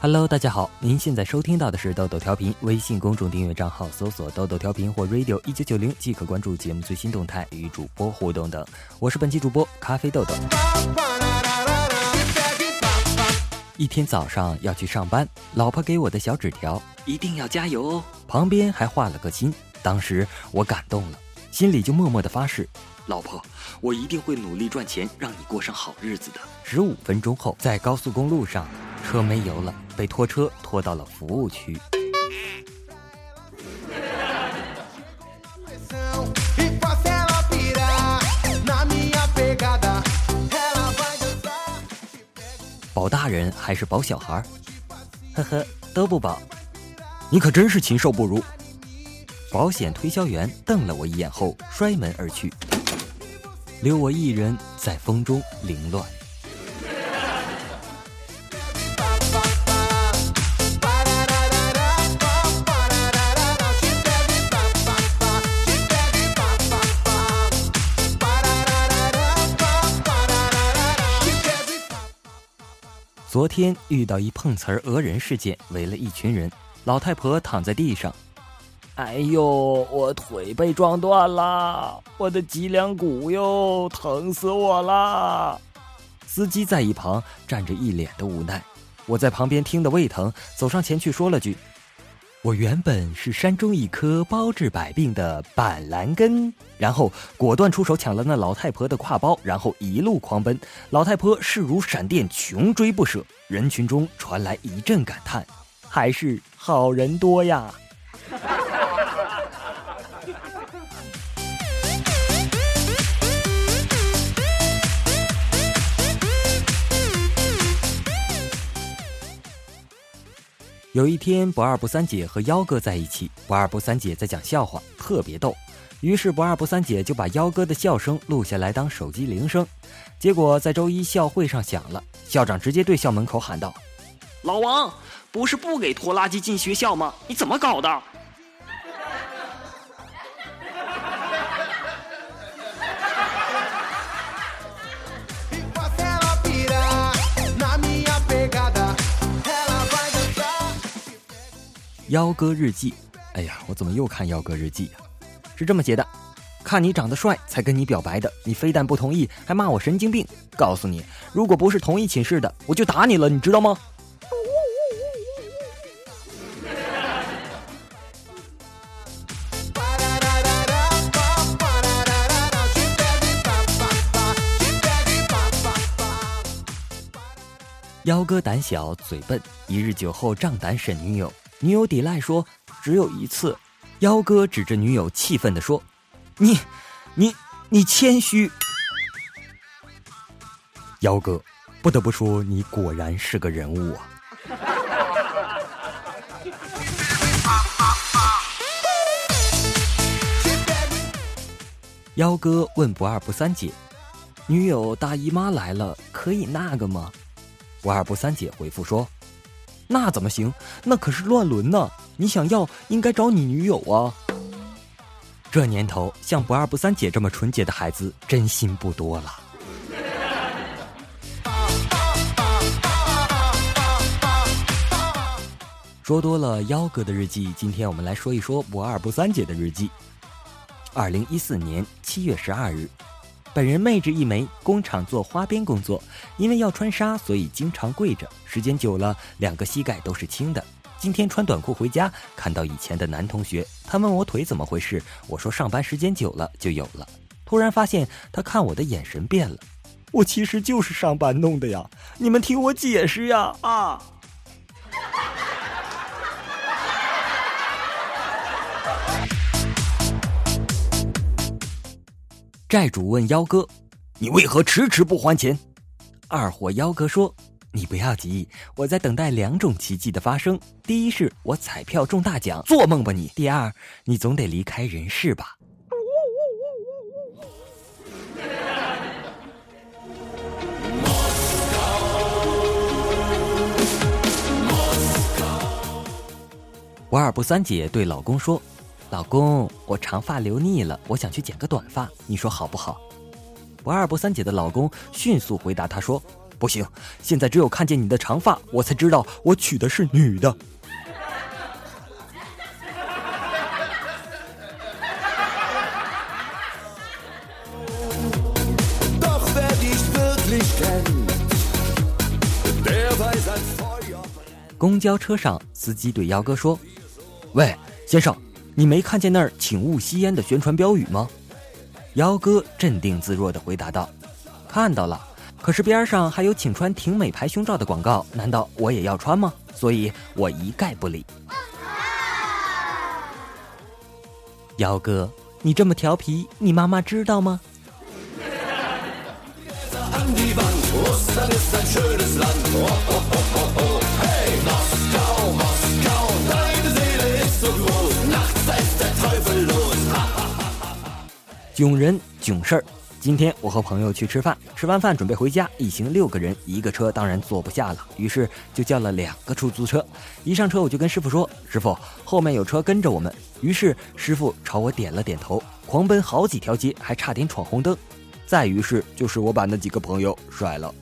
Hello，大家好，您现在收听到的是豆豆调频，微信公众订阅账号搜索“豆豆调频”或 “radio 一九九零”即可关注节目最新动态与主播互动等。我是本期主播咖啡豆豆。一天早上要去上班，老婆给我的小纸条，一定要加油哦。旁边还画了个心，当时我感动了，心里就默默的发誓，老婆，我一定会努力赚钱，让你过上好日子的。十五分钟后，在高速公路上。车没油了，被拖车拖到了服务区。保大人还是保小孩？呵呵，都不保。你可真是禽兽不如！保险推销员瞪了我一眼后摔门而去，留我一人在风中凌乱。昨天遇到一碰瓷儿讹人事件，围了一群人。老太婆躺在地上，哎呦，我腿被撞断了，我的脊梁骨哟，疼死我了！司机在一旁站着，一脸的无奈。我在旁边听得胃疼，走上前去说了句。我原本是山中一棵包治百病的板蓝根，然后果断出手抢了那老太婆的挎包，然后一路狂奔。老太婆势如闪电，穷追不舍。人群中传来一阵感叹：“还是好人多呀。”有一天，不二不三姐和幺哥在一起，不二不三姐在讲笑话，特别逗。于是不二不三姐就把幺哥的笑声录下来当手机铃声。结果在周一校会上响了，校长直接对校门口喊道：“老王，不是不给拖拉机进学校吗？你怎么搞的？”幺哥日记，哎呀，我怎么又看幺哥日记呀？是这么写的：看你长得帅才跟你表白的，你非但不同意，还骂我神经病。告诉你，如果不是同一寝室的，我就打你了，你知道吗？幺哥胆小嘴笨，一日酒后仗胆审女友。女友抵赖说：“只有一次。”幺哥指着女友气愤地说：“你，你，你谦虚。”幺哥，不得不说，你果然是个人物啊！幺哥问不二不三姐：“女友大姨妈来了，可以那个吗？”不二不三姐回复说。那怎么行？那可是乱伦呢！你想要，应该找你女友啊。这年头，像不二不三姐这么纯洁的孩子，真心不多了。说多了幺哥的日记，今天我们来说一说不二不三姐的日记。二零一四年七月十二日。本人妹纸一枚，工厂做花边工作，因为要穿纱，所以经常跪着，时间久了，两个膝盖都是青的。今天穿短裤回家，看到以前的男同学，他问我腿怎么回事，我说上班时间久了就有了。突然发现他看我的眼神变了，我其实就是上班弄的呀，你们听我解释呀啊！债主问幺哥：“你为何迟迟不还钱？”二货幺哥说：“你不要急，我在等待两种奇迹的发生。第一是我彩票中大奖，做梦吧你！第二，你总得离开人世吧。”不二不三姐对老公说。老公，我长发留腻了，我想去剪个短发，你说好不好？不二不三姐的老公迅速回答她说：“不行，现在只有看见你的长发，我才知道我娶的是女的。公交车上，司机对幺哥说：“喂，先生，你没看见那儿‘请勿吸烟’的宣传标语吗？”幺哥镇定自若地回答道：“看到了，可是边上还有请穿挺美牌胸罩的广告，难道我也要穿吗？所以我一概不理。”幺哥，你这么调皮，你妈妈知道吗？囧人囧事儿，今天我和朋友去吃饭，吃完饭准备回家，一行六个人，一个车当然坐不下了，于是就叫了两个出租车。一上车我就跟师傅说：“师傅，后面有车跟着我们。”于是师傅朝我点了点头，狂奔好几条街，还差点闯红灯。再于是就是我把那几个朋友甩了。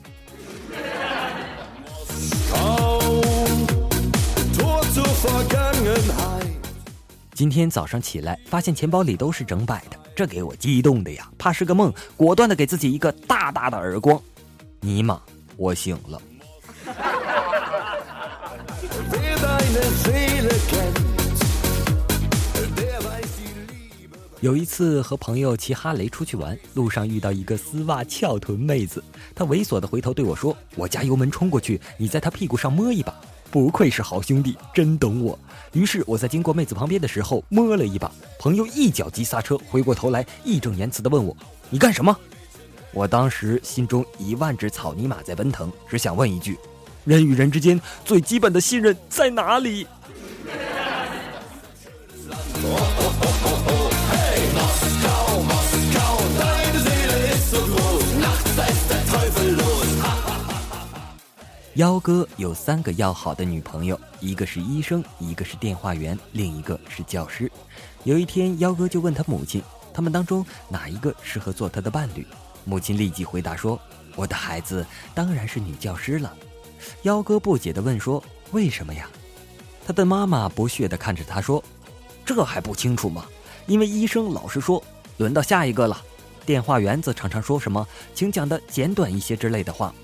今天早上起来，发现钱包里都是整百的，这给我激动的呀！怕是个梦，果断的给自己一个大大的耳光。尼玛，我醒了。有一次和朋友骑哈雷出去玩，路上遇到一个丝袜翘臀妹子，她猥琐的回头对我说：“我加油门冲过去，你在她屁股上摸一把。”不愧是好兄弟，真懂我。于是我在经过妹子旁边的时候摸了一把，朋友一脚急刹车，回过头来义正言辞地问我：“你干什么？”我当时心中一万只草泥马在奔腾，只想问一句：人与人之间最基本的信任在哪里？幺哥有三个要好的女朋友，一个是医生，一个是电话员，另一个是教师。有一天，幺哥就问他母亲，他们当中哪一个适合做他的伴侣？母亲立即回答说：“我的孩子当然是女教师了。”幺哥不解地问说：“为什么呀？”他的妈妈不屑地看着他说：“这还不清楚吗？因为医生老是说轮到下一个了，电话员则常常说什么请讲的简短一些之类的话。”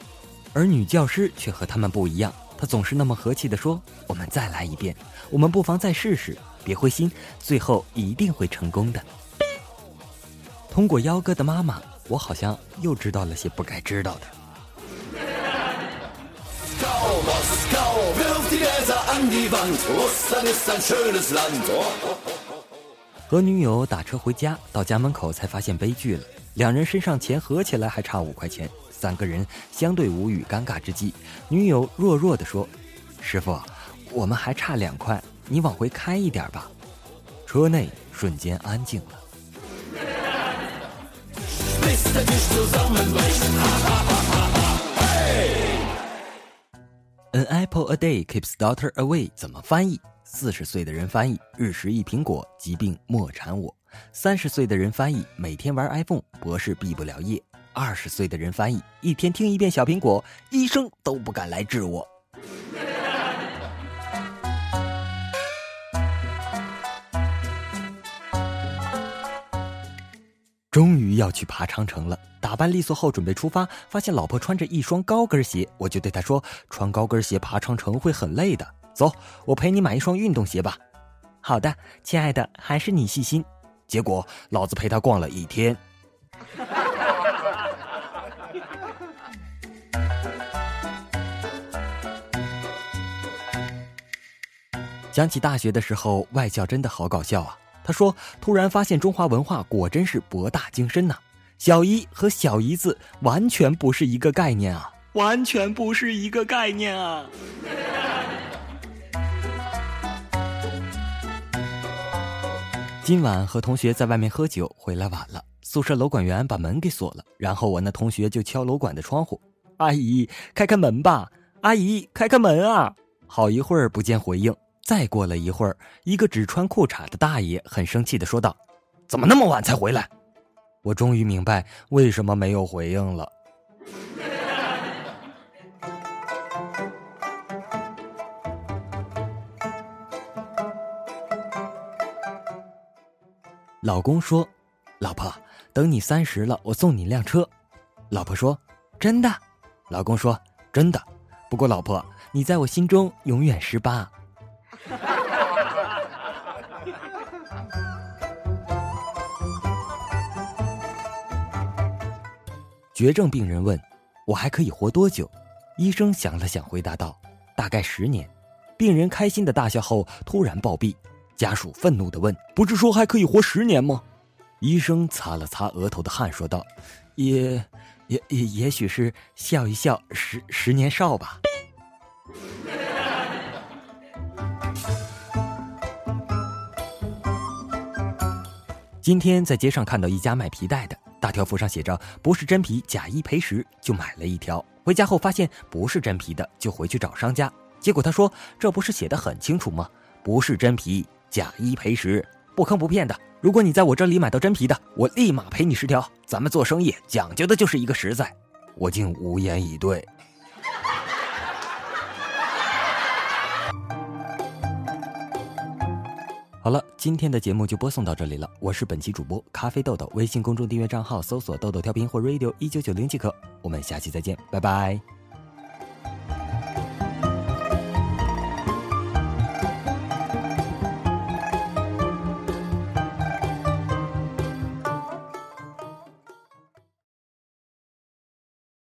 而女教师却和他们不一样，她总是那么和气地说：“我们再来一遍，我们不妨再试试，别灰心，最后一定会成功的。”通过幺哥的妈妈，我好像又知道了些不该知道的。和女友打车回家，到家门口才发现悲剧了，两人身上钱合起来还差五块钱。三个人相对无语，尴尬之际，女友弱弱地说：“师傅，我们还差两块，你往回开一点吧。”车内瞬间安静了。An apple a day keeps daughter away，怎么翻译？四十岁的人翻译：日食一苹果，疾病莫缠我；三十岁的人翻译：每天玩 iPhone，博士毕不了业。二十岁的人翻译，一天听一遍小苹果，医生都不敢来治我。终于要去爬长城了，打扮利索后准备出发，发现老婆穿着一双高跟鞋，我就对她说：“穿高跟鞋爬长城会很累的，走，我陪你买一双运动鞋吧。”好的，亲爱的，还是你细心。结果老子陪她逛了一天。想起大学的时候，外教真的好搞笑啊！他说：“突然发现中华文化果真是博大精深呐，小姨和小姨子完全不是一个概念啊，完全不是一个概念啊！”今晚和同学在外面喝酒，回来晚了，宿舍楼管员把门给锁了，然后我那同学就敲楼管的窗户：“阿姨，开开门吧！阿姨，开开门啊！”好一会儿不见回应。再过了一会儿一个只穿裤衩的大爷很生气的说道怎么那么晚才回来？我终于明白为什么没有回应了。老公说老婆等你三十了我送你一辆车。老婆说真的？老公说真的。不过老婆你在我心中永远十八。绝症病人问：“我还可以活多久？”医生想了想，回答道：“大概十年。”病人开心的大笑后，突然暴毙。家属愤怒的问：“不是说还可以活十年吗？”医生擦了擦额头的汗，说道：“也，也也也许是笑一笑，十十年少吧。”今天在街上看到一家卖皮带的。大条幅上写着“不是真皮，假一赔十”，就买了一条。回家后发现不是真皮的，就回去找商家。结果他说：“这不是写的很清楚吗？不是真皮，假一赔十，不坑不骗的。如果你在我这里买到真皮的，我立马赔你十条。咱们做生意讲究的就是一个实在。”我竟无言以对。好了，今天的节目就播送到这里了。我是本期主播咖啡豆豆，微信公众订阅账号搜索“豆豆调频”或 “radio 一九九零”即可。我们下期再见，拜拜。